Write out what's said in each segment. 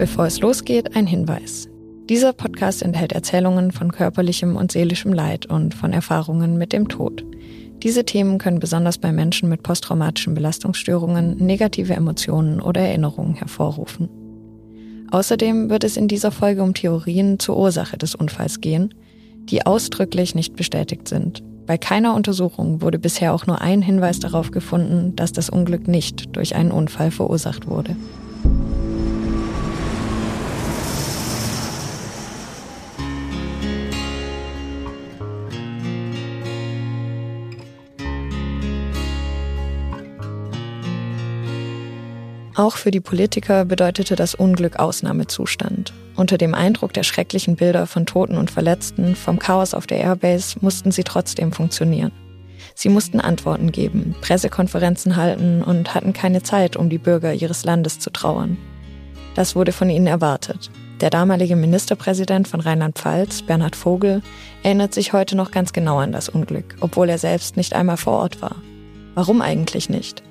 Bevor es losgeht, ein Hinweis. Dieser Podcast enthält Erzählungen von körperlichem und seelischem Leid und von Erfahrungen mit dem Tod. Diese Themen können besonders bei Menschen mit posttraumatischen Belastungsstörungen negative Emotionen oder Erinnerungen hervorrufen. Außerdem wird es in dieser Folge um Theorien zur Ursache des Unfalls gehen, die ausdrücklich nicht bestätigt sind. Bei keiner Untersuchung wurde bisher auch nur ein Hinweis darauf gefunden, dass das Unglück nicht durch einen Unfall verursacht wurde. Auch für die Politiker bedeutete das Unglück Ausnahmezustand. Unter dem Eindruck der schrecklichen Bilder von Toten und Verletzten, vom Chaos auf der Airbase, mussten sie trotzdem funktionieren. Sie mussten Antworten geben, Pressekonferenzen halten und hatten keine Zeit, um die Bürger ihres Landes zu trauern. Das wurde von ihnen erwartet. Der damalige Ministerpräsident von Rheinland-Pfalz, Bernhard Vogel, erinnert sich heute noch ganz genau an das Unglück, obwohl er selbst nicht einmal vor Ort war. Warum eigentlich nicht?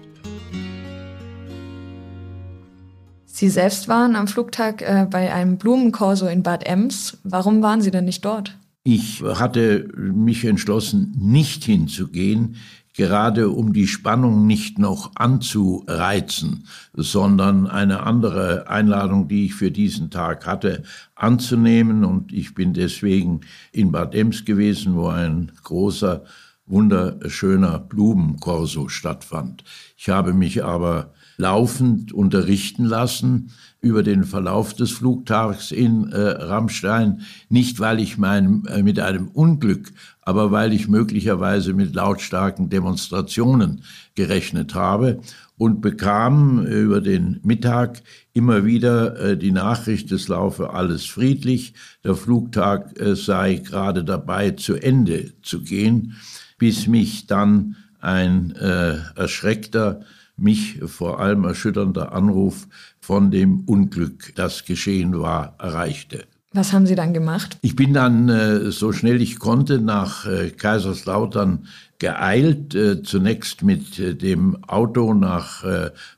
Sie selbst waren am Flugtag äh, bei einem Blumenkorso in Bad Ems. Warum waren Sie denn nicht dort? Ich hatte mich entschlossen, nicht hinzugehen, gerade um die Spannung nicht noch anzureizen, sondern eine andere Einladung, die ich für diesen Tag hatte, anzunehmen. Und ich bin deswegen in Bad Ems gewesen, wo ein großer, wunderschöner Blumenkorso stattfand. Ich habe mich aber laufend unterrichten lassen über den Verlauf des Flugtags in äh, Rammstein. Nicht, weil ich mein, äh, mit einem Unglück, aber weil ich möglicherweise mit lautstarken Demonstrationen gerechnet habe und bekam über den Mittag immer wieder äh, die Nachricht, es laufe alles friedlich, der Flugtag äh, sei gerade dabei zu Ende zu gehen, bis mich dann ein äh, erschreckter mich vor allem erschütternder Anruf von dem Unglück, das geschehen war, erreichte. Was haben Sie dann gemacht? Ich bin dann äh, so schnell ich konnte nach äh, Kaiserslautern geeilt, äh, zunächst mit dem Auto nach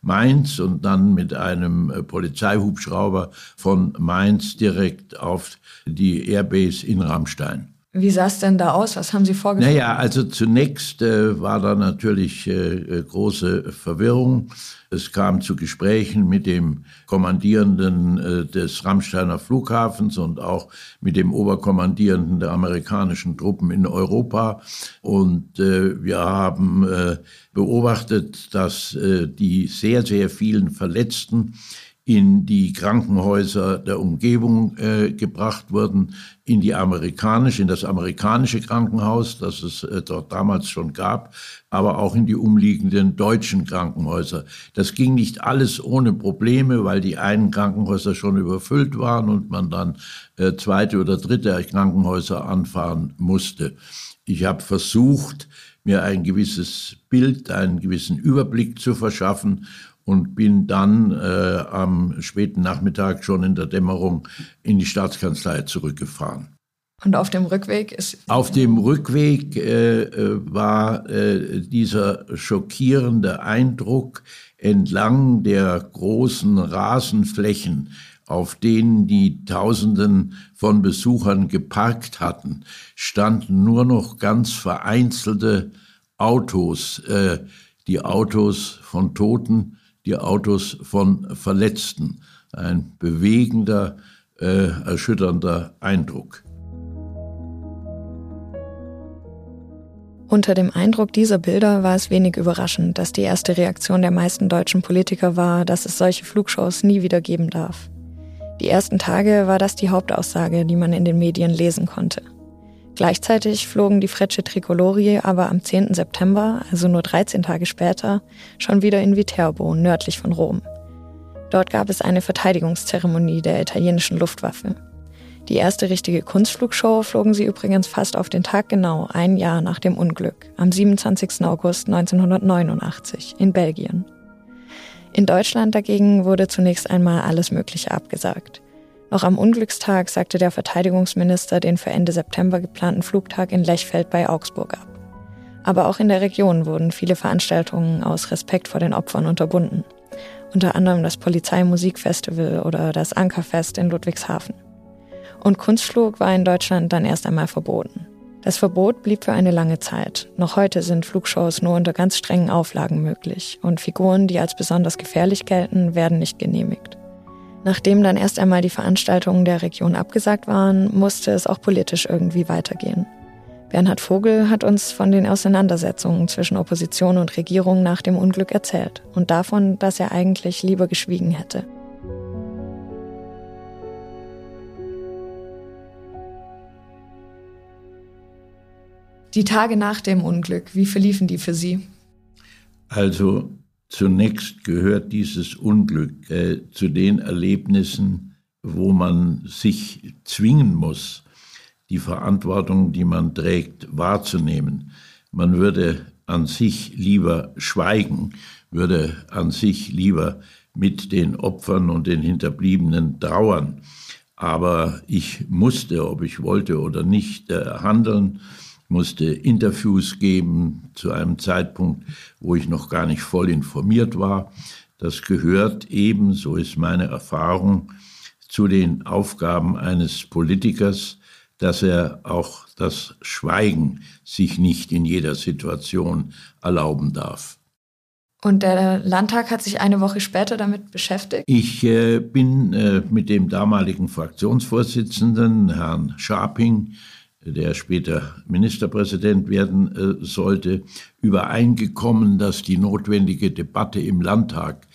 Mainz und dann mit einem Polizeihubschrauber von Mainz direkt auf die Airbase in Rammstein. Wie sah es denn da aus? Was haben Sie vorgestellt? Naja, also zunächst äh, war da natürlich äh, äh, große Verwirrung. Es kam zu Gesprächen mit dem Kommandierenden äh, des Rammsteiner Flughafens und auch mit dem Oberkommandierenden der amerikanischen Truppen in Europa. Und äh, wir haben äh, beobachtet, dass die sehr, sehr vielen Verletzten in die Krankenhäuser der Umgebung äh, gebracht wurden, in die amerikanische, in das amerikanische Krankenhaus, das es äh, dort damals schon gab, aber auch in die umliegenden deutschen Krankenhäuser. Das ging nicht alles ohne Probleme, weil die einen Krankenhäuser schon überfüllt waren und man dann äh, zweite oder dritte Krankenhäuser anfahren musste. Ich habe versucht, mir ein gewisses Bild, einen gewissen Überblick zu verschaffen und bin dann äh, am späten Nachmittag schon in der Dämmerung in die Staatskanzlei zurückgefahren. Und auf dem Rückweg ist. Auf dem Rückweg äh, äh, war äh, dieser schockierende Eindruck entlang der großen Rasenflächen, auf denen die Tausenden von Besuchern geparkt hatten, standen nur noch ganz vereinzelte Autos, äh, die Autos von Toten, die Autos von Verletzten. Ein bewegender, äh, erschütternder Eindruck. Unter dem Eindruck dieser Bilder war es wenig überraschend, dass die erste Reaktion der meisten deutschen Politiker war, dass es solche Flugshows nie wieder geben darf. Die ersten Tage war das die Hauptaussage, die man in den Medien lesen konnte. Gleichzeitig flogen die Frecce Tricolori aber am 10. September, also nur 13 Tage später, schon wieder in Viterbo, nördlich von Rom. Dort gab es eine Verteidigungszeremonie der italienischen Luftwaffe. Die erste richtige Kunstflugshow flogen sie übrigens fast auf den Tag genau ein Jahr nach dem Unglück, am 27. August 1989 in Belgien. In Deutschland dagegen wurde zunächst einmal alles Mögliche abgesagt. Noch am Unglückstag sagte der Verteidigungsminister den für Ende September geplanten Flugtag in Lechfeld bei Augsburg ab. Aber auch in der Region wurden viele Veranstaltungen aus Respekt vor den Opfern unterbunden. unter anderem das Polizeimusikfestival oder das Ankerfest in Ludwigshafen. Und Kunstflug war in Deutschland dann erst einmal verboten. Das Verbot blieb für eine lange Zeit. Noch heute sind Flugshows nur unter ganz strengen Auflagen möglich und Figuren, die als besonders gefährlich gelten, werden nicht genehmigt. Nachdem dann erst einmal die Veranstaltungen der Region abgesagt waren, musste es auch politisch irgendwie weitergehen. Bernhard Vogel hat uns von den Auseinandersetzungen zwischen Opposition und Regierung nach dem Unglück erzählt und davon, dass er eigentlich lieber geschwiegen hätte. Die Tage nach dem Unglück, wie verliefen die für Sie? Also zunächst gehört dieses Unglück äh, zu den Erlebnissen, wo man sich zwingen muss, die Verantwortung, die man trägt, wahrzunehmen. Man würde an sich lieber schweigen, würde an sich lieber mit den Opfern und den Hinterbliebenen trauern. Aber ich musste, ob ich wollte oder nicht, äh, handeln musste Interviews geben zu einem Zeitpunkt, wo ich noch gar nicht voll informiert war. Das gehört eben, so ist meine Erfahrung, zu den Aufgaben eines Politikers, dass er auch das Schweigen sich nicht in jeder Situation erlauben darf. Und der Landtag hat sich eine Woche später damit beschäftigt? Ich äh, bin äh, mit dem damaligen Fraktionsvorsitzenden, Herrn Scharping, der später Ministerpräsident werden äh, sollte, übereingekommen, dass die notwendige Debatte im Landtag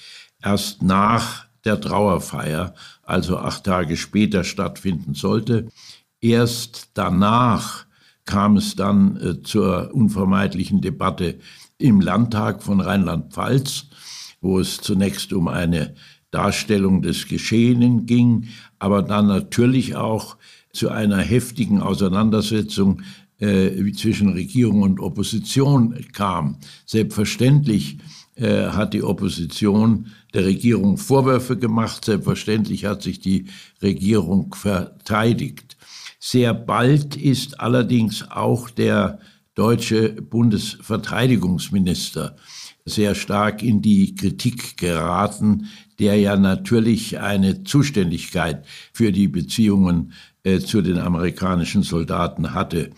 erst nach der Trauerfeier, also acht Tage später, stattfinden sollte. Erst danach kam es dann äh, zur unvermeidlichen Debatte im Landtag von Rheinland-Pfalz, wo es zunächst um eine Darstellung des Geschehenen ging, aber dann natürlich auch zu einer heftigen Auseinandersetzung äh, zwischen Regierung und Opposition kam. Selbstverständlich äh, hat die Opposition der Regierung Vorwürfe gemacht, selbstverständlich hat sich die Regierung verteidigt. Sehr bald ist allerdings auch der deutsche Bundesverteidigungsminister sehr stark in die Kritik geraten, der ja natürlich eine Zuständigkeit für die Beziehungen äh, zu den amerikanischen Soldaten hatte.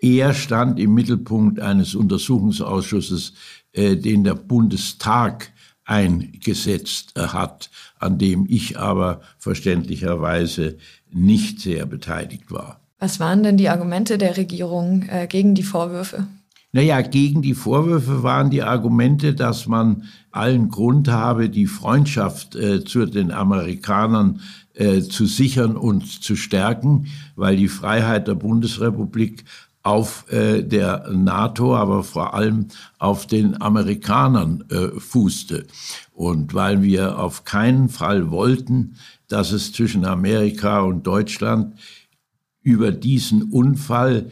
Er stand im Mittelpunkt eines Untersuchungsausschusses, äh, den der Bundestag eingesetzt hat, an dem ich aber verständlicherweise nicht sehr beteiligt war. Was waren denn die Argumente der Regierung äh, gegen die Vorwürfe? Naja, gegen die Vorwürfe waren die Argumente, dass man allen Grund habe, die Freundschaft äh, zu den Amerikanern äh, zu sichern und zu stärken, weil die Freiheit der Bundesrepublik auf äh, der NATO, aber vor allem auf den Amerikanern äh, fußte. Und weil wir auf keinen Fall wollten, dass es zwischen Amerika und Deutschland über diesen Unfall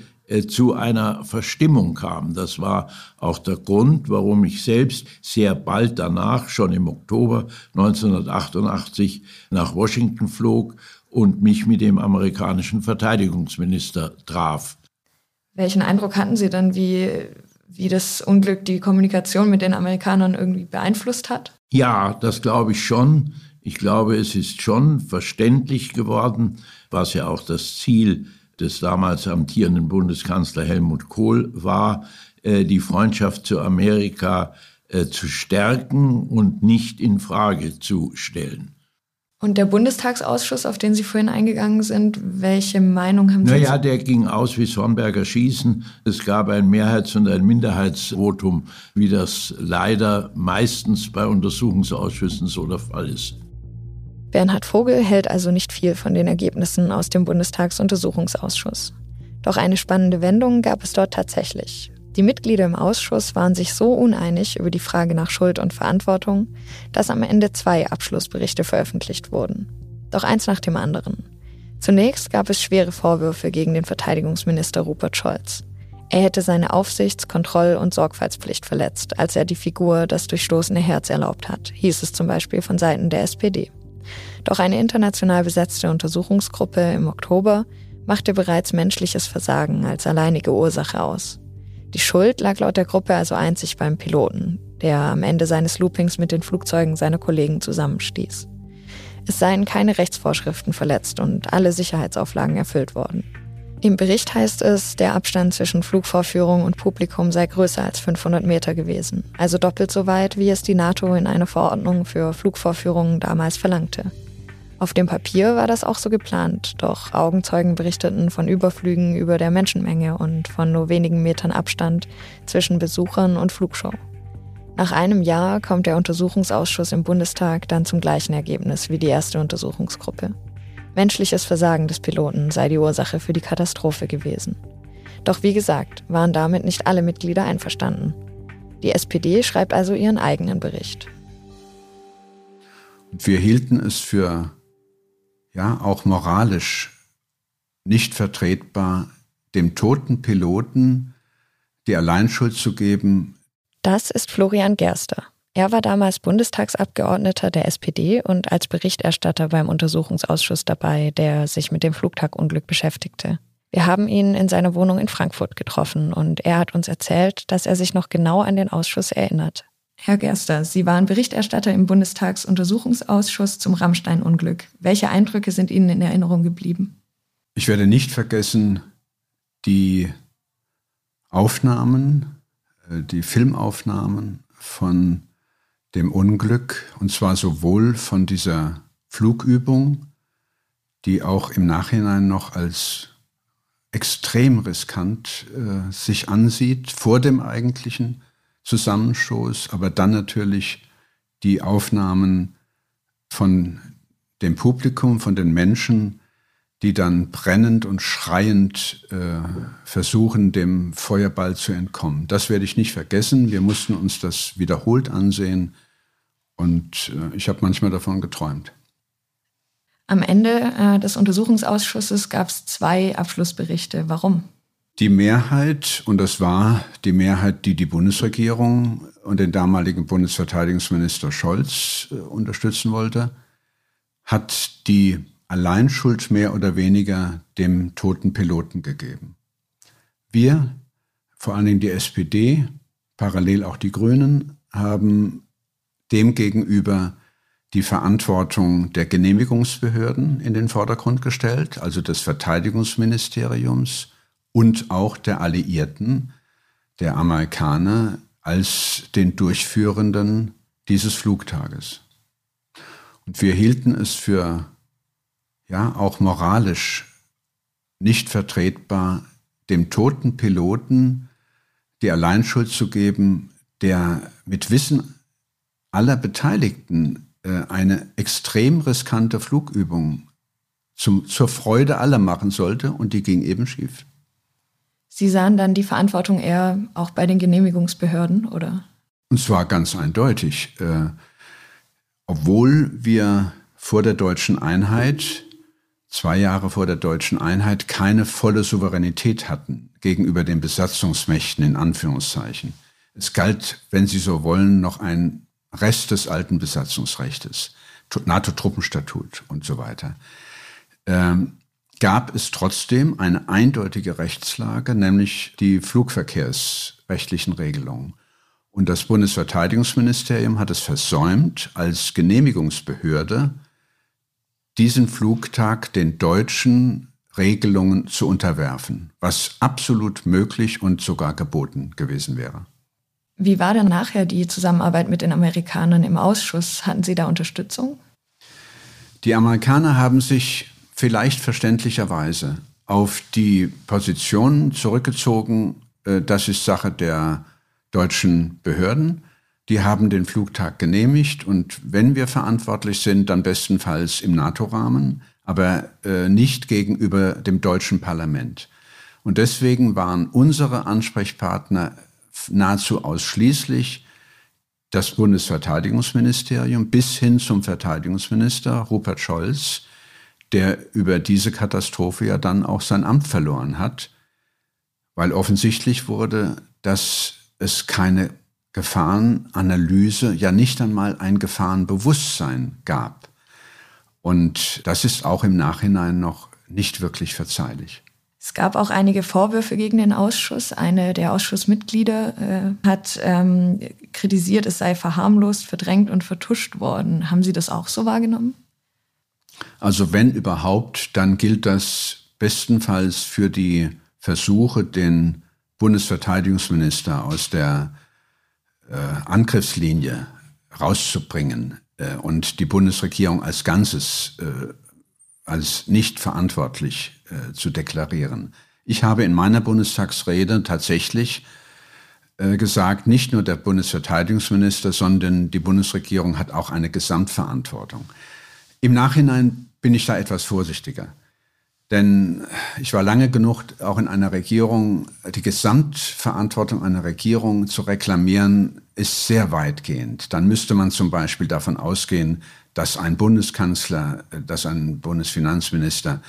zu einer Verstimmung kam. Das war auch der Grund, warum ich selbst sehr bald danach, schon im Oktober 1988, nach Washington flog und mich mit dem amerikanischen Verteidigungsminister traf. Welchen Eindruck hatten Sie dann, wie, wie das Unglück die Kommunikation mit den Amerikanern irgendwie beeinflusst hat? Ja, das glaube ich schon. Ich glaube, es ist schon verständlich geworden, was ja auch das Ziel des damals amtierenden Bundeskanzler Helmut Kohl war, äh, die Freundschaft zu Amerika äh, zu stärken und nicht in Frage zu stellen. Und der Bundestagsausschuss, auf den Sie vorhin eingegangen sind, welche Meinung haben Sie? Naja, der ging aus wie Sornberger Schießen. Es gab ein Mehrheits- und ein Minderheitsvotum, wie das leider meistens bei Untersuchungsausschüssen so der Fall ist. Bernhard Vogel hält also nicht viel von den Ergebnissen aus dem Bundestagsuntersuchungsausschuss. Doch eine spannende Wendung gab es dort tatsächlich. Die Mitglieder im Ausschuss waren sich so uneinig über die Frage nach Schuld und Verantwortung, dass am Ende zwei Abschlussberichte veröffentlicht wurden. Doch eins nach dem anderen. Zunächst gab es schwere Vorwürfe gegen den Verteidigungsminister Rupert Scholz. Er hätte seine Aufsichts-, Kontroll- und Sorgfaltspflicht verletzt, als er die Figur das durchstoßene Herz erlaubt hat, hieß es zum Beispiel von Seiten der SPD. Doch eine international besetzte Untersuchungsgruppe im Oktober machte bereits menschliches Versagen als alleinige Ursache aus. Die Schuld lag laut der Gruppe also einzig beim Piloten. der am Ende seines Loopings mit den Flugzeugen seiner Kollegen zusammenstieß. Es seien keine Rechtsvorschriften verletzt und alle Sicherheitsauflagen erfüllt worden. Im Bericht heißt es, der Abstand zwischen Flugvorführung und Publikum sei größer als 500 Meter gewesen, also doppelt so weit, wie es die NATO in einer Verordnung für Flugvorführungen damals verlangte. Auf dem Papier war das auch so geplant, doch Augenzeugen berichteten von Überflügen über der Menschenmenge und von nur wenigen Metern Abstand zwischen Besuchern und Flugshow. Nach einem Jahr kommt der Untersuchungsausschuss im Bundestag dann zum gleichen Ergebnis wie die erste Untersuchungsgruppe. Menschliches Versagen des Piloten sei die Ursache für die Katastrophe gewesen. Doch wie gesagt, waren damit nicht alle Mitglieder einverstanden. Die SPD schreibt also ihren eigenen Bericht. Wir hielten es für ja auch moralisch nicht vertretbar, dem toten Piloten die Alleinschuld zu geben. Das ist Florian Gerster. Er war damals Bundestagsabgeordneter der SPD und als Berichterstatter beim Untersuchungsausschuss dabei, der sich mit dem Flugtagunglück beschäftigte. Wir haben ihn in seiner Wohnung in Frankfurt getroffen und er hat uns erzählt, dass er sich noch genau an den Ausschuss erinnert. Herr Gerster, Sie waren Berichterstatter im Bundestagsuntersuchungsausschuss zum Rammstein-Unglück. Welche Eindrücke sind Ihnen in Erinnerung geblieben? Ich werde nicht vergessen die Aufnahmen, äh, die Filmaufnahmen von dem Unglück, und zwar sowohl von dieser Flugübung, die auch im Nachhinein noch als extrem riskant äh, sich ansieht, vor dem eigentlichen Zusammenstoß, aber dann natürlich die Aufnahmen von dem Publikum, von den Menschen, die dann brennend und schreiend äh, versuchen, dem Feuerball zu entkommen. Das werde ich nicht vergessen. Wir mussten uns das wiederholt ansehen und äh, ich habe manchmal davon geträumt. Am Ende äh, des Untersuchungsausschusses gab es zwei Abschlussberichte. Warum? Die Mehrheit, und das war die Mehrheit, die die Bundesregierung und den damaligen Bundesverteidigungsminister Scholz äh, unterstützen wollte, hat die Alleinschuld mehr oder weniger dem toten Piloten gegeben. Wir, vor allen Dingen die SPD, parallel auch die Grünen, haben demgegenüber die Verantwortung der Genehmigungsbehörden in den Vordergrund gestellt, also des Verteidigungsministeriums und auch der Alliierten, der Amerikaner, als den Durchführenden dieses Flugtages. Und wir hielten es für ja auch moralisch nicht vertretbar, dem toten Piloten die Alleinschuld zu geben, der mit Wissen aller Beteiligten äh, eine extrem riskante Flugübung zum, zur Freude aller machen sollte und die ging eben schief. Sie sahen dann die Verantwortung eher auch bei den Genehmigungsbehörden, oder? Und zwar ganz eindeutig. Äh, obwohl wir vor der deutschen Einheit, zwei Jahre vor der deutschen Einheit, keine volle Souveränität hatten gegenüber den Besatzungsmächten in Anführungszeichen. Es galt, wenn Sie so wollen, noch ein Rest des alten Besatzungsrechtes, NATO-Truppenstatut und so weiter, ähm, gab es trotzdem eine eindeutige Rechtslage, nämlich die flugverkehrsrechtlichen Regelungen. Und das Bundesverteidigungsministerium hat es versäumt, als Genehmigungsbehörde diesen Flugtag den deutschen Regelungen zu unterwerfen, was absolut möglich und sogar geboten gewesen wäre. Wie war denn nachher die Zusammenarbeit mit den Amerikanern im Ausschuss? Hatten Sie da Unterstützung? Die Amerikaner haben sich vielleicht verständlicherweise auf die Position zurückgezogen, äh, das ist Sache der deutschen Behörden. Die haben den Flugtag genehmigt und wenn wir verantwortlich sind, dann bestenfalls im NATO-Rahmen, aber äh, nicht gegenüber dem deutschen Parlament. Und deswegen waren unsere Ansprechpartner nahezu ausschließlich das Bundesverteidigungsministerium bis hin zum Verteidigungsminister Rupert Scholz, der über diese Katastrophe ja dann auch sein Amt verloren hat, weil offensichtlich wurde, dass es keine Gefahrenanalyse, ja nicht einmal ein Gefahrenbewusstsein gab. Und das ist auch im Nachhinein noch nicht wirklich verzeihlich. Es gab auch einige Vorwürfe gegen den Ausschuss. Eine der Ausschussmitglieder äh, hat ähm, kritisiert, es sei verharmlost, verdrängt und vertuscht worden. Haben Sie das auch so wahrgenommen? Also wenn überhaupt, dann gilt das bestenfalls für die Versuche, den Bundesverteidigungsminister aus der äh, Angriffslinie rauszubringen äh, und die Bundesregierung als Ganzes äh, als nicht verantwortlich äh, zu deklarieren. Ich habe in meiner Bundestagsrede tatsächlich äh, gesagt, nicht nur der Bundesverteidigungsminister, sondern die Bundesregierung hat auch eine Gesamtverantwortung. Im Nachhinein bin ich da etwas vorsichtiger. Denn ich war lange genug auch in einer Regierung, die Gesamtverantwortung einer Regierung zu reklamieren, ist sehr weitgehend. Dann müsste man zum Beispiel davon ausgehen, dass ein Bundeskanzler, dass ein Bundesfinanzminister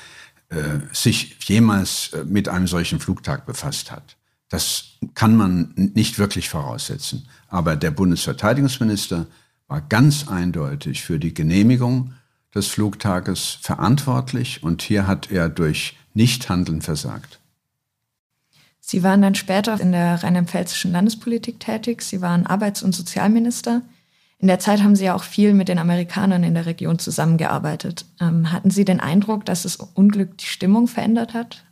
äh, sich jemals äh, mit einem solchen Flugtag befasst hat. Das kann man nicht wirklich voraussetzen. Aber der Bundesverteidigungsminister war ganz eindeutig für die Genehmigung des Flugtages verantwortlich und hier hat er durch Nichthandeln versagt. Sie waren dann später in der rheinland-pfälzischen Landespolitik tätig. Sie waren Arbeits- und Sozialminister. In der Zeit haben Sie ja auch viel mit den Amerikanern in der Region zusammengearbeitet. Ähm, hatten Sie den Eindruck, dass das Unglück die Stimmung verändert hat?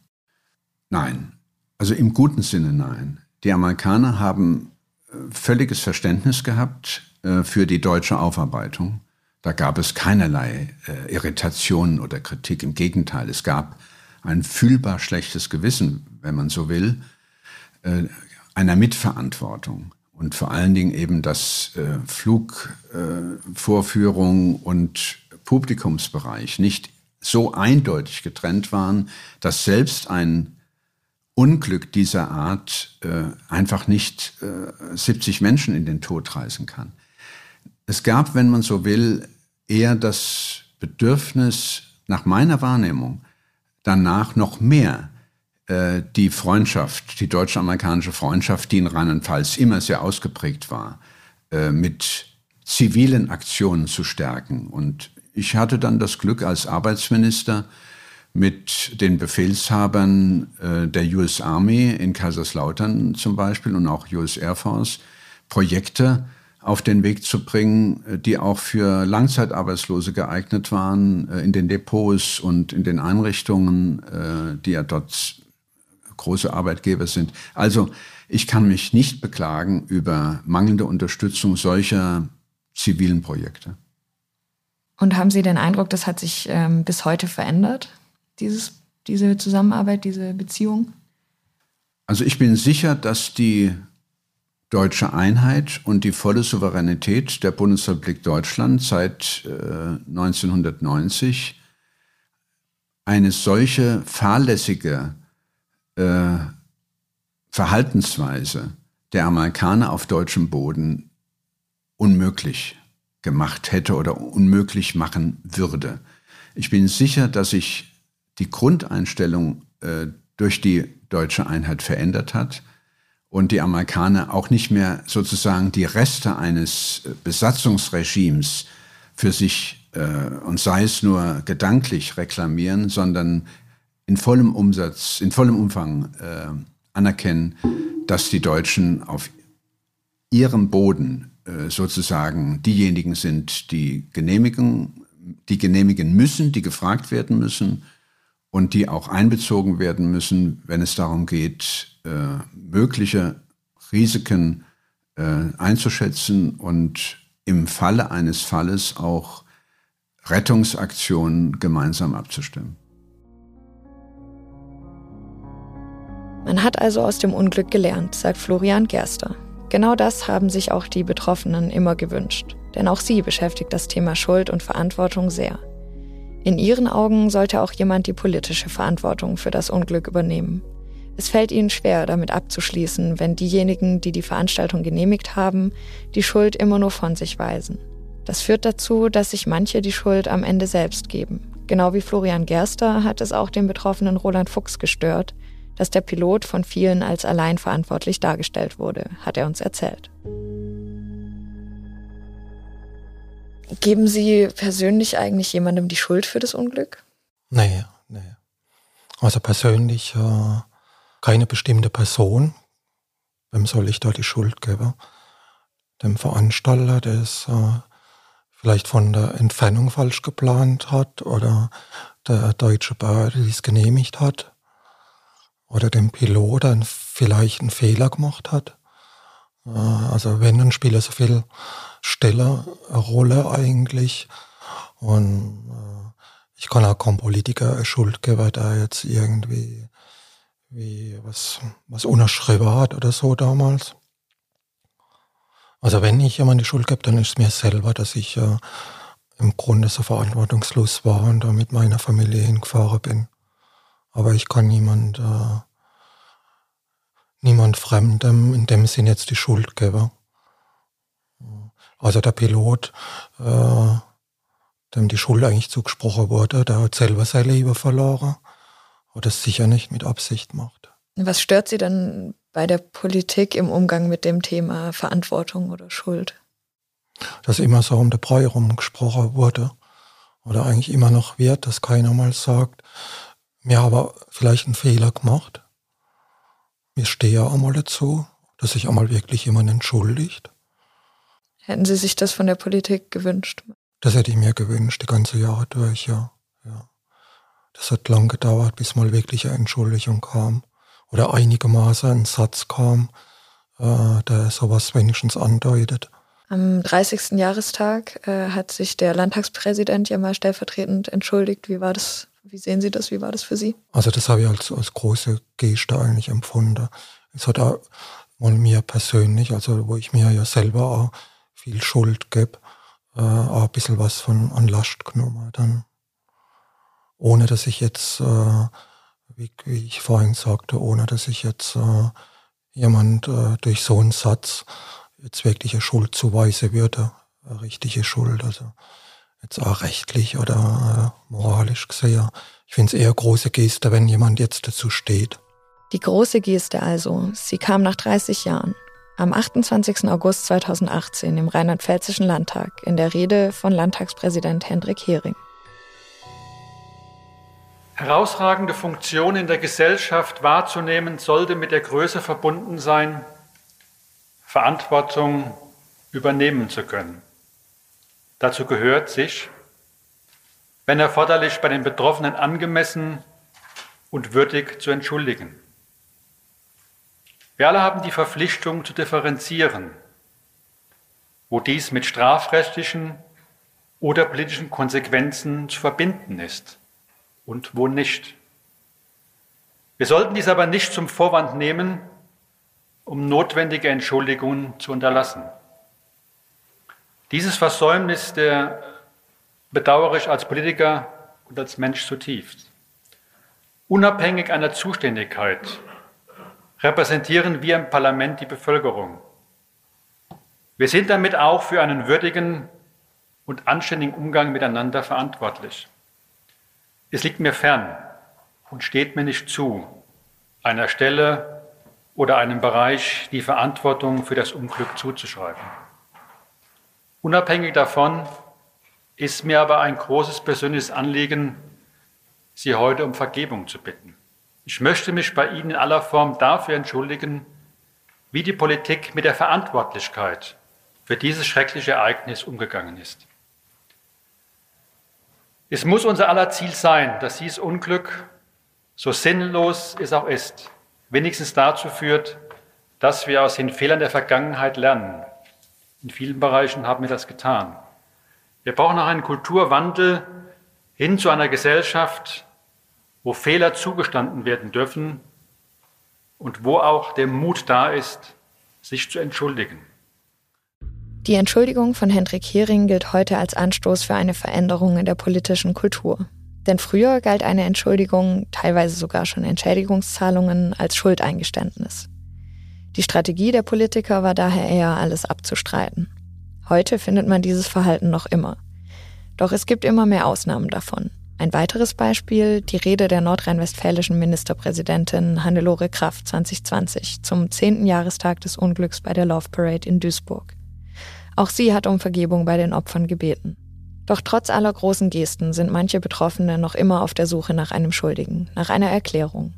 Nein. Also im guten Sinne nein. Die Amerikaner haben äh, völliges Verständnis gehabt äh, für die deutsche Aufarbeitung. Da gab es keinerlei äh, Irritationen oder Kritik. Im Gegenteil, es gab ein fühlbar schlechtes Gewissen, wenn man so will, äh, einer Mitverantwortung. Und vor allen Dingen eben, dass äh, Flugvorführung äh, und Publikumsbereich nicht so eindeutig getrennt waren, dass selbst ein Unglück dieser Art äh, einfach nicht äh, 70 Menschen in den Tod reißen kann. Es gab, wenn man so will, eher das Bedürfnis, nach meiner Wahrnehmung, danach noch mehr äh, die Freundschaft, die deutsch-amerikanische Freundschaft, die in Rheinland-Pfalz immer sehr ausgeprägt war, äh, mit zivilen Aktionen zu stärken. Und ich hatte dann das Glück als Arbeitsminister mit den Befehlshabern äh, der US Army in Kaiserslautern zum Beispiel und auch US Air Force Projekte auf den Weg zu bringen, äh, die auch für Langzeitarbeitslose geeignet waren, äh, in den Depots und in den Einrichtungen, äh, die ja dort große Arbeitgeber sind. Also ich kann mich nicht beklagen über mangelnde Unterstützung solcher zivilen Projekte. Und haben Sie den Eindruck, das hat sich ähm, bis heute verändert, dieses, diese Zusammenarbeit, diese Beziehung? Also ich bin sicher, dass die deutsche Einheit und die volle Souveränität der Bundesrepublik Deutschland seit äh, 1990 eine solche fahrlässige äh, Verhaltensweise der Amerikaner auf deutschem Boden unmöglich gemacht hätte oder unmöglich machen würde. Ich bin sicher, dass sich die Grundeinstellung äh, durch die deutsche Einheit verändert hat und die Amerikaner auch nicht mehr sozusagen die Reste eines äh, Besatzungsregimes für sich äh, und sei es nur gedanklich reklamieren, sondern in vollem Umsatz, in vollem Umfang äh, anerkennen, dass die Deutschen auf ihrem Boden äh, sozusagen diejenigen sind, die genehmigen, die genehmigen müssen, die gefragt werden müssen und die auch einbezogen werden müssen, wenn es darum geht, äh, mögliche Risiken äh, einzuschätzen und im Falle eines Falles auch Rettungsaktionen gemeinsam abzustimmen. Man hat also aus dem Unglück gelernt, sagt Florian Gerster. Genau das haben sich auch die Betroffenen immer gewünscht. Denn auch sie beschäftigt das Thema Schuld und Verantwortung sehr. In ihren Augen sollte auch jemand die politische Verantwortung für das Unglück übernehmen. Es fällt ihnen schwer, damit abzuschließen, wenn diejenigen, die die Veranstaltung genehmigt haben, die Schuld immer nur von sich weisen. Das führt dazu, dass sich manche die Schuld am Ende selbst geben. Genau wie Florian Gerster hat es auch den betroffenen Roland Fuchs gestört, dass der Pilot von vielen als allein verantwortlich dargestellt wurde, hat er uns erzählt. Geben Sie persönlich eigentlich jemandem die Schuld für das Unglück? Naja, naja. Also persönlich äh, keine bestimmte Person. Wem soll ich da die Schuld geben? Dem Veranstalter, der es äh, vielleicht von der Entfernung falsch geplant hat oder der deutsche Behörde, die es genehmigt hat oder dem Pilot, der vielleicht einen Fehler gemacht hat. Äh, also wenn, dann spielt er so viel stiller Rolle eigentlich. Und äh, ich kann auch keinem Politiker Schuld geben, der jetzt irgendwie wie was, was unterschrieben hat oder so damals. Also wenn ich jemand die Schuld gebe, dann ist es mir selber, dass ich äh, im Grunde so verantwortungslos war und da mit meiner Familie hingefahren bin. Aber ich kann niemand, äh, niemand Fremdem in dem Sinn jetzt die Schuld geben. Also der Pilot, äh, dem die Schuld eigentlich zugesprochen wurde, der hat selber sein Leben verloren oder es sicher nicht mit Absicht macht. Was stört Sie denn bei der Politik im Umgang mit dem Thema Verantwortung oder Schuld? Dass immer so um den Brei rumgesprochen wurde oder eigentlich immer noch wird, dass keiner mal sagt, mir aber vielleicht einen Fehler gemacht. Mir stehe auch mal dazu, dass sich einmal wirklich jemand entschuldigt. Hätten Sie sich das von der Politik gewünscht? Das hätte ich mir gewünscht, die ganze Jahre durch, ja. ja. Das hat lang gedauert, bis mal wirklich eine Entschuldigung kam. Oder einigermaßen ein Satz kam, äh, der sowas wenigstens andeutet. Am 30. Jahrestag äh, hat sich der Landtagspräsident ja mal stellvertretend entschuldigt. Wie war das? Wie sehen Sie das? Wie war das für Sie? Also das habe ich als, als große Geste eigentlich empfunden. Es hat auch mal mir persönlich, also wo ich mir ja selber auch viel Schuld gebe, äh, auch ein bisschen was von an Last genommen dann. Ohne dass ich jetzt, äh, wie, wie, ich vorhin sagte, ohne dass ich jetzt äh, jemand äh, durch so einen Satz jetzt wirklich eine Schuld zuweisen würde, eine richtige Schuld, also jetzt auch rechtlich oder äh, moralisch gesehen. Ich finde es eher große Geste, wenn jemand jetzt dazu steht. Die große Geste also, sie kam nach 30 Jahren. Am 28. August 2018 im Rheinland-Pfälzischen Landtag in der Rede von Landtagspräsident Hendrik Hering. Herausragende Funktion in der Gesellschaft wahrzunehmen sollte mit der Größe verbunden sein, Verantwortung übernehmen zu können. Dazu gehört sich, wenn erforderlich, bei den Betroffenen angemessen und würdig zu entschuldigen. Wir alle haben die Verpflichtung zu differenzieren, wo dies mit strafrechtlichen oder politischen Konsequenzen zu verbinden ist und wo nicht. Wir sollten dies aber nicht zum Vorwand nehmen, um notwendige Entschuldigungen zu unterlassen. Dieses Versäumnis der bedauere ich als Politiker und als Mensch zutiefst. Unabhängig einer Zuständigkeit repräsentieren wir im Parlament die Bevölkerung. Wir sind damit auch für einen würdigen und anständigen Umgang miteinander verantwortlich. Es liegt mir fern und steht mir nicht zu, einer Stelle oder einem Bereich die Verantwortung für das Unglück zuzuschreiben. Unabhängig davon ist mir aber ein großes persönliches Anliegen, Sie heute um Vergebung zu bitten. Ich möchte mich bei Ihnen in aller Form dafür entschuldigen, wie die Politik mit der Verantwortlichkeit für dieses schreckliche Ereignis umgegangen ist. Es muss unser aller Ziel sein, dass dieses Unglück, so sinnlos es auch ist, wenigstens dazu führt, dass wir aus den Fehlern der Vergangenheit lernen. In vielen Bereichen haben wir das getan. Wir brauchen auch einen Kulturwandel hin zu einer Gesellschaft, wo Fehler zugestanden werden dürfen und wo auch der Mut da ist, sich zu entschuldigen. Die Entschuldigung von Hendrik Hering gilt heute als Anstoß für eine Veränderung in der politischen Kultur. Denn früher galt eine Entschuldigung, teilweise sogar schon Entschädigungszahlungen, als Schuldeingeständnis. Die Strategie der Politiker war daher eher, alles abzustreiten. Heute findet man dieses Verhalten noch immer. Doch es gibt immer mehr Ausnahmen davon. Ein weiteres Beispiel, die Rede der nordrhein-westfälischen Ministerpräsidentin Hannelore Kraft 2020 zum 10. Jahrestag des Unglücks bei der Love Parade in Duisburg. Auch sie hat um Vergebung bei den Opfern gebeten. Doch trotz aller großen Gesten sind manche Betroffene noch immer auf der Suche nach einem Schuldigen, nach einer Erklärung.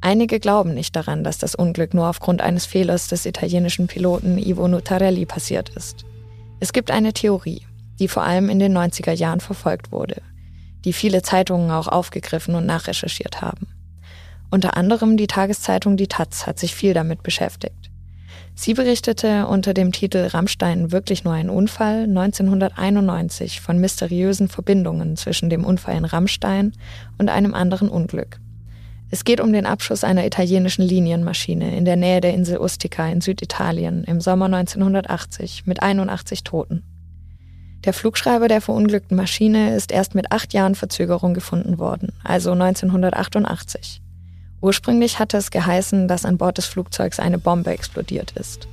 Einige glauben nicht daran, dass das Unglück nur aufgrund eines Fehlers des italienischen Piloten Ivo Nutarelli passiert ist. Es gibt eine Theorie, die vor allem in den 90er Jahren verfolgt wurde, die viele Zeitungen auch aufgegriffen und nachrecherchiert haben. Unter anderem die Tageszeitung Die Taz hat sich viel damit beschäftigt. Sie berichtete unter dem Titel Rammstein wirklich nur ein Unfall 1991 von mysteriösen Verbindungen zwischen dem Unfall in Rammstein und einem anderen Unglück. Es geht um den Abschuss einer italienischen Linienmaschine in der Nähe der Insel Ustica in Süditalien im Sommer 1980 mit 81 Toten. Der Flugschreiber der verunglückten Maschine ist erst mit acht Jahren Verzögerung gefunden worden, also 1988. Ursprünglich hatte es geheißen, dass an Bord des Flugzeugs eine Bombe explodiert ist.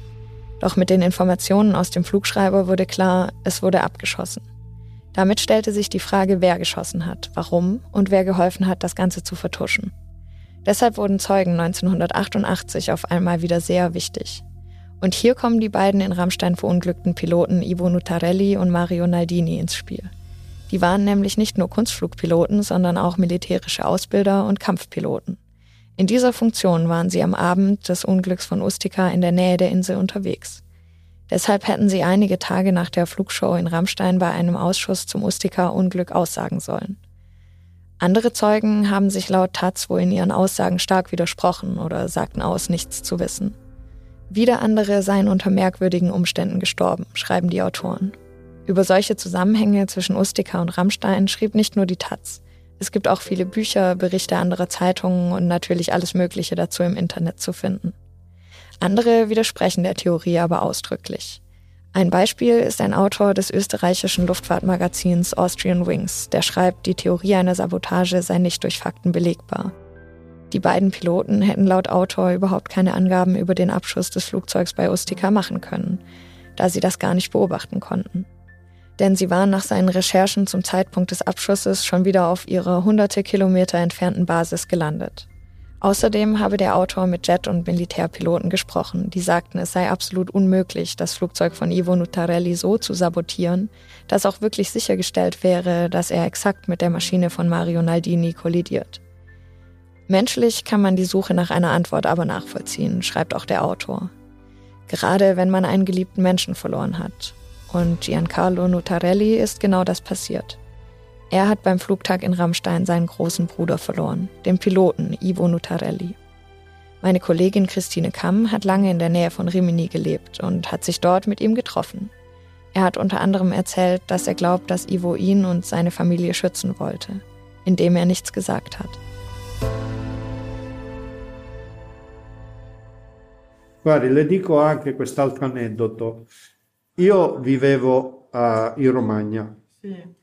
Doch mit den Informationen aus dem Flugschreiber wurde klar, es wurde abgeschossen. Damit stellte sich die Frage, wer geschossen hat, warum und wer geholfen hat, das Ganze zu vertuschen. Deshalb wurden Zeugen 1988 auf einmal wieder sehr wichtig. Und hier kommen die beiden in Rammstein verunglückten Piloten Ivo Nutarelli und Mario Naldini ins Spiel. Die waren nämlich nicht nur Kunstflugpiloten, sondern auch militärische Ausbilder und Kampfpiloten. In dieser Funktion waren sie am Abend des Unglücks von Ustica in der Nähe der Insel unterwegs. Deshalb hätten sie einige Tage nach der Flugshow in Rammstein bei einem Ausschuss zum Ustica-Unglück aussagen sollen. Andere Zeugen haben sich laut Taz wohl in ihren Aussagen stark widersprochen oder sagten aus, nichts zu wissen. Wieder andere seien unter merkwürdigen Umständen gestorben, schreiben die Autoren. Über solche Zusammenhänge zwischen Ustica und Rammstein schrieb nicht nur die Taz. Es gibt auch viele Bücher, Berichte anderer Zeitungen und natürlich alles Mögliche dazu im Internet zu finden. Andere widersprechen der Theorie aber ausdrücklich. Ein Beispiel ist ein Autor des österreichischen Luftfahrtmagazins Austrian Wings, der schreibt, die Theorie einer Sabotage sei nicht durch Fakten belegbar. Die beiden Piloten hätten laut Autor überhaupt keine Angaben über den Abschuss des Flugzeugs bei Ustica machen können, da sie das gar nicht beobachten konnten denn sie waren nach seinen Recherchen zum Zeitpunkt des Abschusses schon wieder auf ihrer hunderte Kilometer entfernten Basis gelandet. Außerdem habe der Autor mit Jet- und Militärpiloten gesprochen, die sagten, es sei absolut unmöglich, das Flugzeug von Ivo Nutarelli so zu sabotieren, dass auch wirklich sichergestellt wäre, dass er exakt mit der Maschine von Mario Naldini kollidiert. Menschlich kann man die Suche nach einer Antwort aber nachvollziehen, schreibt auch der Autor. Gerade wenn man einen geliebten Menschen verloren hat und Giancarlo Nutarelli ist genau das passiert. Er hat beim Flugtag in Rammstein seinen großen Bruder verloren, den Piloten Ivo Nutarelli. Meine Kollegin Christine Kamm hat lange in der Nähe von Rimini gelebt und hat sich dort mit ihm getroffen. Er hat unter anderem erzählt, dass er glaubt, dass Ivo ihn und seine Familie schützen wollte, indem er nichts gesagt hat. Guardi, le dico anche quest'altro aneddoto. Io vivevo uh, in Romagna. Sì.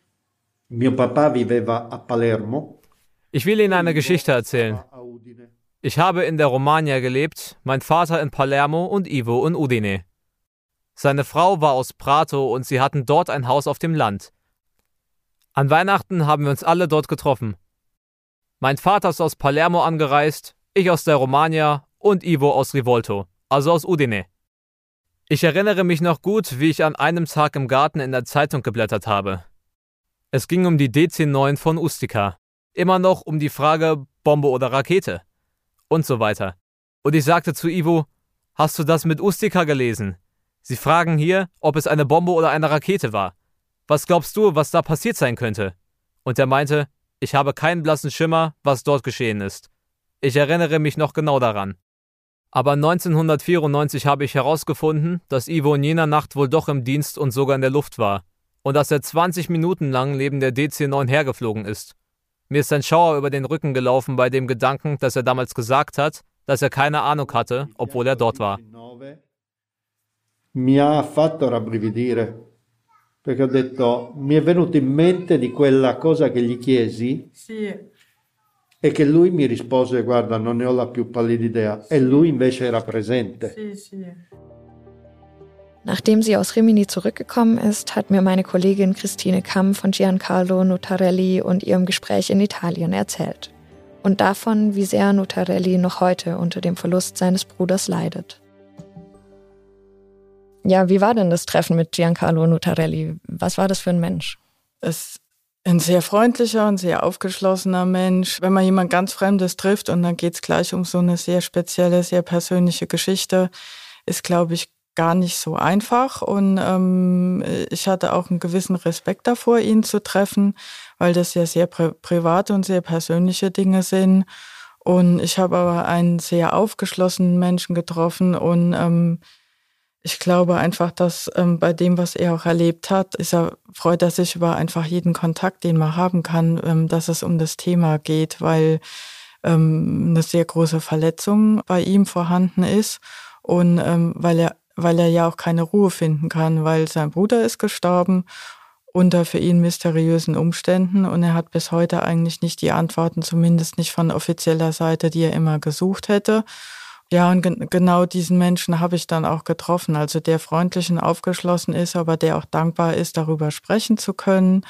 Mio papà viveva a Palermo. Ich will Ihnen eine Geschichte erzählen. Ich habe in der Romagna gelebt, mein Vater in Palermo und Ivo in Udine. Seine Frau war aus Prato und sie hatten dort ein Haus auf dem Land. An Weihnachten haben wir uns alle dort getroffen. Mein Vater ist aus Palermo angereist, ich aus der Romagna und Ivo aus Rivolto, also aus Udine. Ich erinnere mich noch gut, wie ich an einem Tag im Garten in der Zeitung geblättert habe. Es ging um die DC-9 von Ustica. Immer noch um die Frage Bombe oder Rakete. Und so weiter. Und ich sagte zu Ivo, hast du das mit Ustica gelesen? Sie fragen hier, ob es eine Bombe oder eine Rakete war. Was glaubst du, was da passiert sein könnte? Und er meinte, ich habe keinen blassen Schimmer, was dort geschehen ist. Ich erinnere mich noch genau daran. Aber 1994 habe ich herausgefunden, dass Ivo in jener Nacht wohl doch im Dienst und sogar in der Luft war. Und dass er 20 Minuten lang neben der DC-9 hergeflogen ist. Mir ist ein Schauer über den Rücken gelaufen bei dem Gedanken, dass er damals gesagt hat, dass er keine Ahnung hatte, obwohl er dort war. Mi ha fatto rabbrividire, perché ho detto, mi è venuto in mente di quella cosa che gli chiesi. Sì e che lui mi rispose guarda non ne ho la più pallida idea e lui invece era presente. Sì, sì. Nachdem sie aus Rimini zurückgekommen ist, hat mir meine Kollegin Christine Kamm von Giancarlo Notarelli und ihrem Gespräch in Italien erzählt. Und davon, wie sehr Notarelli noch heute unter dem Verlust seines Bruders leidet. Ja, wie war denn das Treffen mit Giancarlo Notarelli? Was war das für ein Mensch? ist ein sehr freundlicher und sehr aufgeschlossener Mensch. Wenn man jemand ganz Fremdes trifft und dann geht es gleich um so eine sehr spezielle, sehr persönliche Geschichte, ist, glaube ich, gar nicht so einfach. Und ähm, ich hatte auch einen gewissen Respekt davor, ihn zu treffen, weil das ja sehr pri private und sehr persönliche Dinge sind. Und ich habe aber einen sehr aufgeschlossenen Menschen getroffen und ähm, ich glaube einfach, dass ähm, bei dem, was er auch erlebt hat, ist er, freut er sich über einfach jeden Kontakt, den man haben kann, ähm, dass es um das Thema geht, weil ähm, eine sehr große Verletzung bei ihm vorhanden ist und ähm, weil er weil er ja auch keine Ruhe finden kann, weil sein Bruder ist gestorben unter für ihn mysteriösen Umständen und er hat bis heute eigentlich nicht die Antworten, zumindest nicht von offizieller Seite, die er immer gesucht hätte. Ja, und gen genau diesen Menschen habe ich dann auch getroffen, also der freundlich und aufgeschlossen ist, aber der auch dankbar ist, darüber sprechen zu können.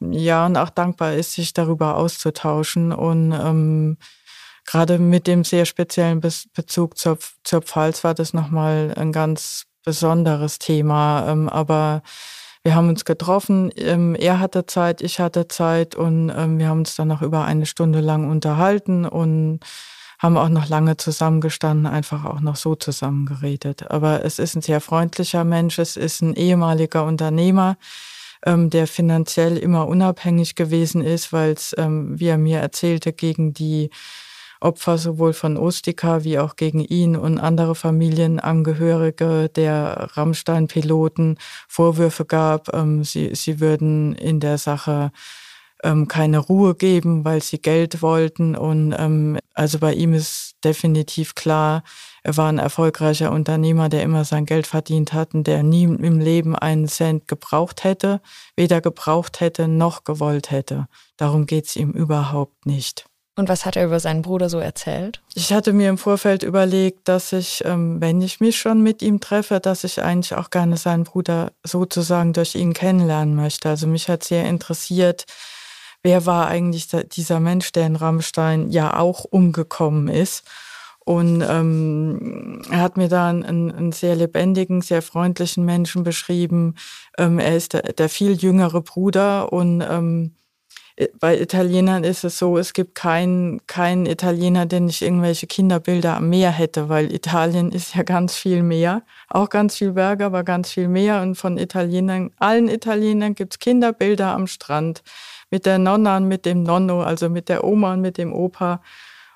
Ja, und auch dankbar ist, sich darüber auszutauschen. Und ähm, gerade mit dem sehr speziellen Be Bezug zur, zur Pfalz war das nochmal ein ganz besonderes Thema. Ähm, aber wir haben uns getroffen, ähm, er hatte Zeit, ich hatte Zeit und ähm, wir haben uns dann noch über eine Stunde lang unterhalten und haben auch noch lange zusammengestanden, einfach auch noch so zusammengeredet. Aber es ist ein sehr freundlicher Mensch, es ist ein ehemaliger Unternehmer, ähm, der finanziell immer unabhängig gewesen ist, weil es, ähm, wie er mir erzählte, gegen die Opfer sowohl von Ostika wie auch gegen ihn und andere Familienangehörige der Rammstein-Piloten Vorwürfe gab, ähm, sie, sie würden in der Sache ähm, keine Ruhe geben, weil sie Geld wollten. Und ähm, also bei ihm ist definitiv klar, er war ein erfolgreicher Unternehmer, der immer sein Geld verdient hat und der nie im Leben einen Cent gebraucht hätte, weder gebraucht hätte noch gewollt hätte. Darum geht's ihm überhaupt nicht. Und was hat er über seinen Bruder so erzählt? Ich hatte mir im Vorfeld überlegt, dass ich, ähm, wenn ich mich schon mit ihm treffe, dass ich eigentlich auch gerne seinen Bruder sozusagen durch ihn kennenlernen möchte. Also mich hat sehr interessiert, wer war eigentlich dieser Mensch, der in Rammstein ja auch umgekommen ist. Und ähm, er hat mir da einen, einen, sehr lebendigen, sehr freundlichen Menschen beschrieben. Ähm, er ist der, der, viel jüngere Bruder und ähm, bei Italienern ist es so, es gibt keinen keinen Italiener, der nicht irgendwelche Kinderbilder am Meer hätte, weil Italien ist ja ganz viel Meer, auch ganz viel Berge, aber ganz viel Meer. Und von Italienern, allen Italienern gibt es Kinderbilder am Strand mit der Nonna und mit dem Nonno, also mit der Oma und mit dem Opa,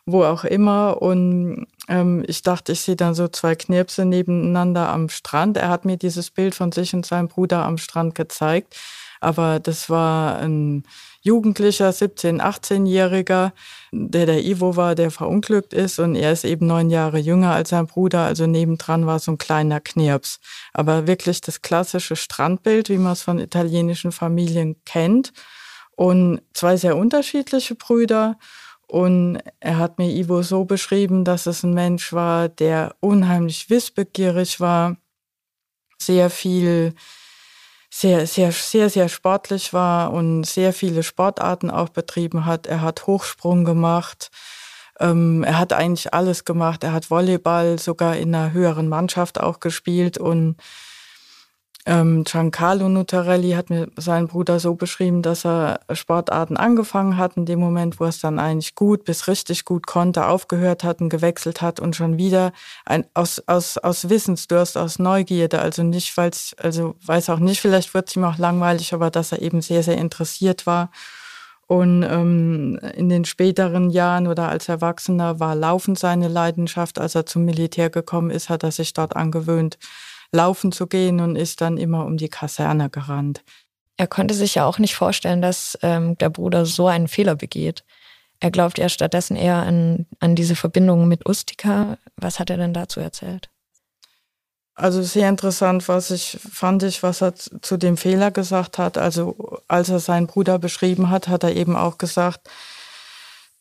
wo auch immer. Und ähm, ich dachte, ich sehe dann so zwei Knirpse nebeneinander am Strand. Er hat mir dieses Bild von sich und seinem Bruder am Strand gezeigt. Aber das war ein Jugendlicher, 17-, 18-Jähriger, der der Ivo war, der verunglückt ist und er ist eben neun Jahre jünger als sein Bruder, also nebendran war so ein kleiner Knirps. Aber wirklich das klassische Strandbild, wie man es von italienischen Familien kennt und zwei sehr unterschiedliche Brüder. Und er hat mir Ivo so beschrieben, dass es ein Mensch war, der unheimlich wissbegierig war, sehr viel sehr, sehr, sehr, sehr sportlich war und sehr viele Sportarten auch betrieben hat. Er hat Hochsprung gemacht. Ähm, er hat eigentlich alles gemacht. Er hat Volleyball sogar in einer höheren Mannschaft auch gespielt und ähm, Giancarlo Nutarelli hat mir seinen Bruder so beschrieben, dass er Sportarten angefangen hat, in dem Moment, wo er es dann eigentlich gut bis richtig gut konnte, aufgehört hat und gewechselt hat und schon wieder ein, aus, aus, aus Wissensdurst, aus Neugierde, also nicht, weil es, also weiß auch nicht, vielleicht wird es ihm auch langweilig, aber dass er eben sehr, sehr interessiert war. Und ähm, in den späteren Jahren oder als Erwachsener war Laufen seine Leidenschaft. Als er zum Militär gekommen ist, hat er sich dort angewöhnt, laufen zu gehen und ist dann immer um die Kaserne gerannt. Er konnte sich ja auch nicht vorstellen, dass ähm, der Bruder so einen Fehler begeht. Er glaubt ja stattdessen eher an, an diese Verbindung mit Ustika. Was hat er denn dazu erzählt? Also sehr interessant, was ich fand ich, was er zu dem Fehler gesagt hat. Also als er seinen Bruder beschrieben hat, hat er eben auch gesagt,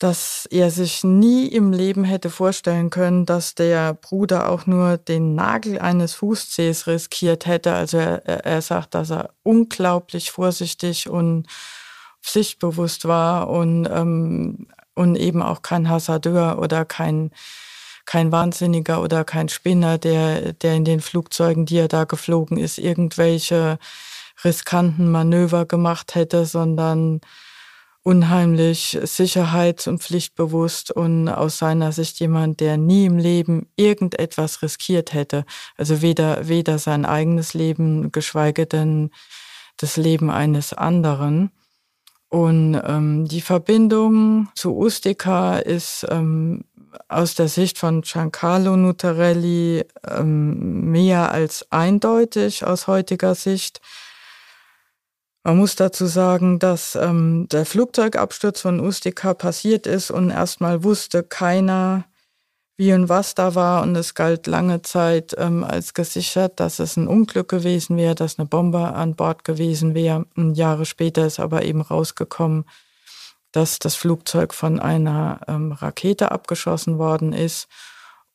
dass er sich nie im Leben hätte vorstellen können, dass der Bruder auch nur den Nagel eines Fußzehs riskiert hätte. Also er, er sagt, dass er unglaublich vorsichtig und pflichtbewusst war und, ähm, und eben auch kein Hasardeur oder kein, kein Wahnsinniger oder kein Spinner, der, der in den Flugzeugen, die er da geflogen ist, irgendwelche riskanten Manöver gemacht hätte, sondern unheimlich sicherheits- und pflichtbewusst und aus seiner Sicht jemand, der nie im Leben irgendetwas riskiert hätte. Also weder, weder sein eigenes Leben, geschweige denn das Leben eines anderen. Und ähm, die Verbindung zu Ustica ist ähm, aus der Sicht von Giancarlo Nutarelli ähm, mehr als eindeutig aus heutiger Sicht. Man muss dazu sagen, dass ähm, der Flugzeugabsturz von Ustica passiert ist und erstmal wusste keiner, wie und was da war. Und es galt lange Zeit ähm, als gesichert, dass es ein Unglück gewesen wäre, dass eine Bombe an Bord gewesen wäre. Jahre später ist aber eben rausgekommen, dass das Flugzeug von einer ähm, Rakete abgeschossen worden ist.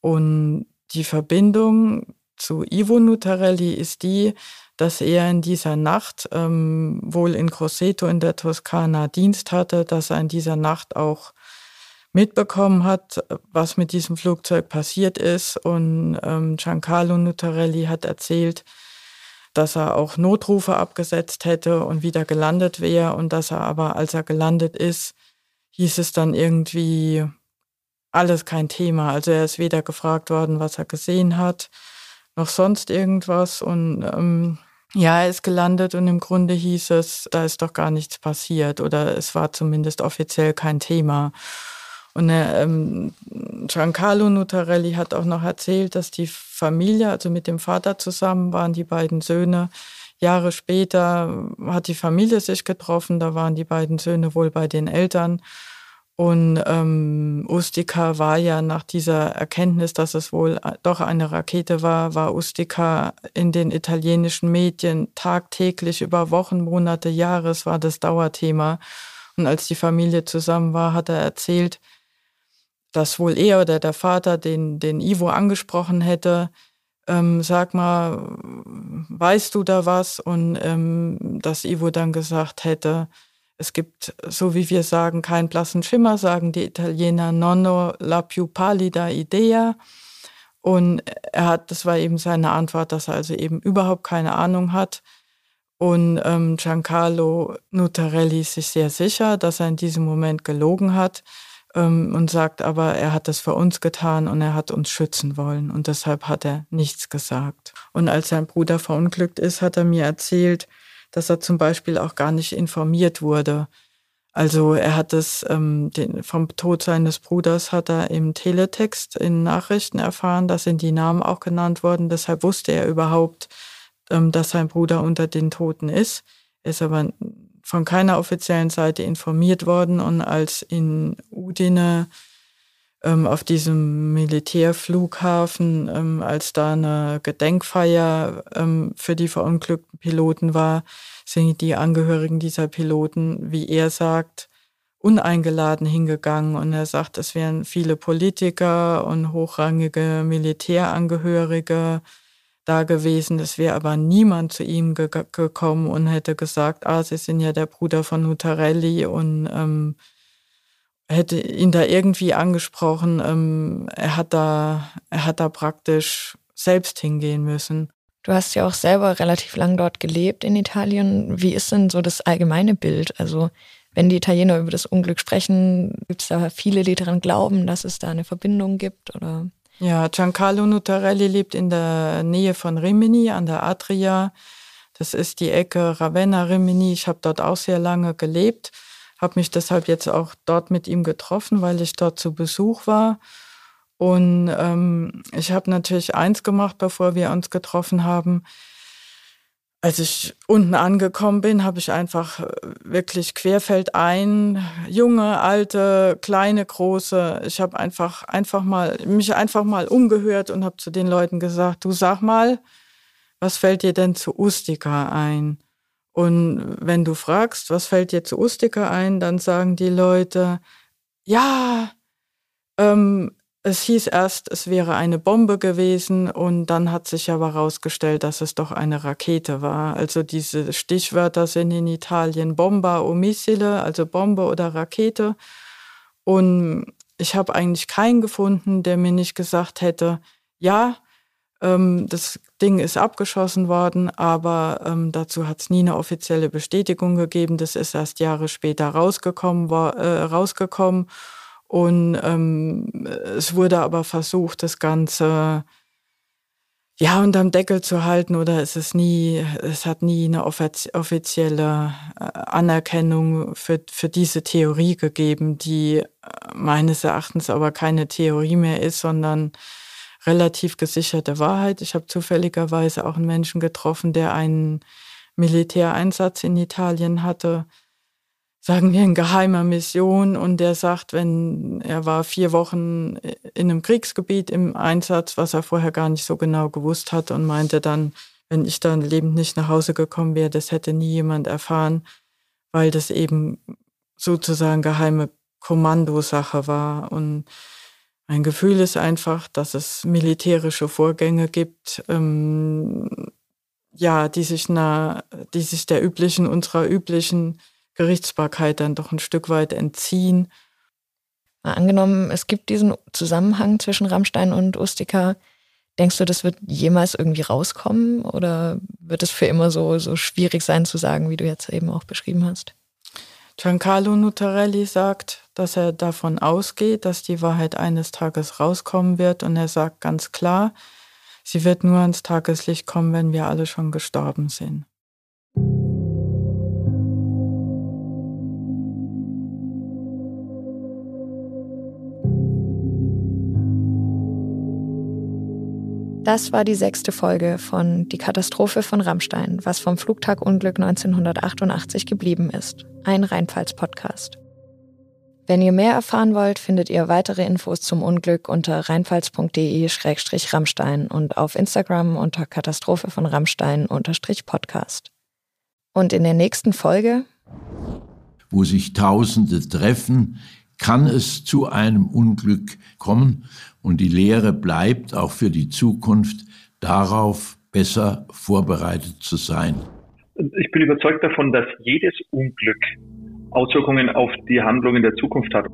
Und die Verbindung zu Ivo Nutarelli ist die, dass er in dieser Nacht ähm, wohl in Grosseto in der Toskana Dienst hatte, dass er in dieser Nacht auch mitbekommen hat, was mit diesem Flugzeug passiert ist. Und ähm, Giancarlo Nutarelli hat erzählt, dass er auch Notrufe abgesetzt hätte und wieder gelandet wäre und dass er aber, als er gelandet ist, hieß es dann irgendwie alles kein Thema. Also er ist weder gefragt worden, was er gesehen hat, noch sonst irgendwas. Und ähm, ja, er ist gelandet und im Grunde hieß es, da ist doch gar nichts passiert oder es war zumindest offiziell kein Thema. Und äh, ähm, Giancarlo Nutarelli hat auch noch erzählt, dass die Familie, also mit dem Vater zusammen waren die beiden Söhne. Jahre später hat die Familie sich getroffen, da waren die beiden Söhne wohl bei den Eltern. Und ähm, Ustica war ja nach dieser Erkenntnis, dass es wohl äh, doch eine Rakete war, war Ustica in den italienischen Medien tagtäglich über Wochen, Monate, Jahre. War das Dauerthema. Und als die Familie zusammen war, hat er erzählt, dass wohl er oder der Vater den, den Ivo angesprochen hätte. Ähm, sag mal, weißt du da was? Und ähm, dass Ivo dann gesagt hätte, es gibt, so wie wir sagen, keinen blassen Schimmer, sagen die Italiener nonno la più pallida idea. Und er hat, das war eben seine Antwort, dass er also eben überhaupt keine Ahnung hat. Und ähm, Giancarlo Nutarelli ist sich sehr sicher, dass er in diesem Moment gelogen hat ähm, und sagt aber, er hat das für uns getan und er hat uns schützen wollen und deshalb hat er nichts gesagt. Und als sein Bruder verunglückt ist, hat er mir erzählt, dass er zum Beispiel auch gar nicht informiert wurde. Also er hat es ähm, den, vom Tod seines Bruders hat er im Teletext in Nachrichten erfahren, da sind die Namen auch genannt worden. Deshalb wusste er überhaupt, ähm, dass sein Bruder unter den Toten ist. Ist aber von keiner offiziellen Seite informiert worden und als in Udine ähm, auf diesem Militärflughafen, ähm, als da eine Gedenkfeier ähm, für die verunglückten Piloten war, sind die Angehörigen dieser Piloten, wie er sagt, uneingeladen hingegangen und er sagt, es wären viele Politiker und hochrangige Militärangehörige da gewesen. Es wäre aber niemand zu ihm ge gekommen und hätte gesagt, ah, Sie sind ja der Bruder von Nutarelli und ähm, hätte ihn da irgendwie angesprochen. Ähm, er hat da, er hat da praktisch selbst hingehen müssen. Du hast ja auch selber relativ lang dort gelebt in Italien. Wie ist denn so das allgemeine Bild? Also wenn die Italiener über das Unglück sprechen, gibt es da viele, die daran glauben, dass es da eine Verbindung gibt? Oder? Ja, Giancarlo Nutarelli lebt in der Nähe von Rimini an der Adria. Das ist die Ecke Ravenna-Rimini. Ich habe dort auch sehr lange gelebt habe mich deshalb jetzt auch dort mit ihm getroffen, weil ich dort zu Besuch war. Und ähm, ich habe natürlich eins gemacht, bevor wir uns getroffen haben. Als ich unten angekommen bin, habe ich einfach äh, wirklich querfeldein, junge, alte, kleine, große. Ich habe einfach einfach mal mich einfach mal umgehört und habe zu den Leuten gesagt: Du sag mal, was fällt dir denn zu Ustika ein? Und wenn du fragst, was fällt dir zu Ustica ein, dann sagen die Leute, ja, ähm, es hieß erst, es wäre eine Bombe gewesen und dann hat sich aber herausgestellt, dass es doch eine Rakete war. Also diese Stichwörter sind in Italien Bomba o Missile, also Bombe oder Rakete. Und ich habe eigentlich keinen gefunden, der mir nicht gesagt hätte, ja, Ähm, das Ding ist abgeschossen worden, aber ähm, dazu hat es nie eine offizielle Bestätigung gegeben. Das ist erst Jahre später rausgekommen, war, äh, rausgekommen. Und ähm, es wurde aber versucht, das Ganze ja unterm Deckel zu halten oder es ist nie, es hat nie eine offizielle äh, Anerkennung für, für diese Theorie gegeben, die äh, meines Erachtens aber keine Theorie mehr ist, sondern relativ gesicherte Wahrheit. Ich habe zufälligerweise auch einen Menschen getroffen, der einen Militäreinsatz in Italien hatte, sagen wir in geheimer Mission und der sagt, wenn er war vier Wochen in einem Kriegsgebiet im Einsatz, was er vorher gar nicht so genau gewusst hat und meinte dann, wenn ich dann lebend nicht nach Hause gekommen wäre, das hätte nie jemand erfahren, weil das eben sozusagen geheime Kommandosache war und mein Gefühl ist einfach, dass es militärische Vorgänge gibt, ähm, ja, die sich, na, die sich der üblichen, unserer üblichen Gerichtsbarkeit dann doch ein Stück weit entziehen. Mal angenommen, es gibt diesen Zusammenhang zwischen Rammstein und Ustika. Denkst du, das wird jemals irgendwie rauskommen oder wird es für immer so, so schwierig sein zu sagen, wie du jetzt eben auch beschrieben hast? Giancarlo Nutarelli sagt, dass er davon ausgeht, dass die Wahrheit eines Tages rauskommen wird und er sagt ganz klar, sie wird nur ans Tageslicht kommen, wenn wir alle schon gestorben sind. Das war die sechste Folge von Die Katastrophe von Rammstein, was vom Flugtagunglück 1988 geblieben ist. Ein Rheinpfalz-Podcast. Wenn ihr mehr erfahren wollt, findet ihr weitere Infos zum Unglück unter rheinpfalz.de-rammstein und auf Instagram unter Katastrophe von Rammstein-podcast. Und in der nächsten Folge, wo sich Tausende treffen, kann es zu einem Unglück kommen und die Lehre bleibt auch für die Zukunft darauf besser vorbereitet zu sein. Ich bin überzeugt davon, dass jedes Unglück Auswirkungen auf die Handlung in der Zukunft hat.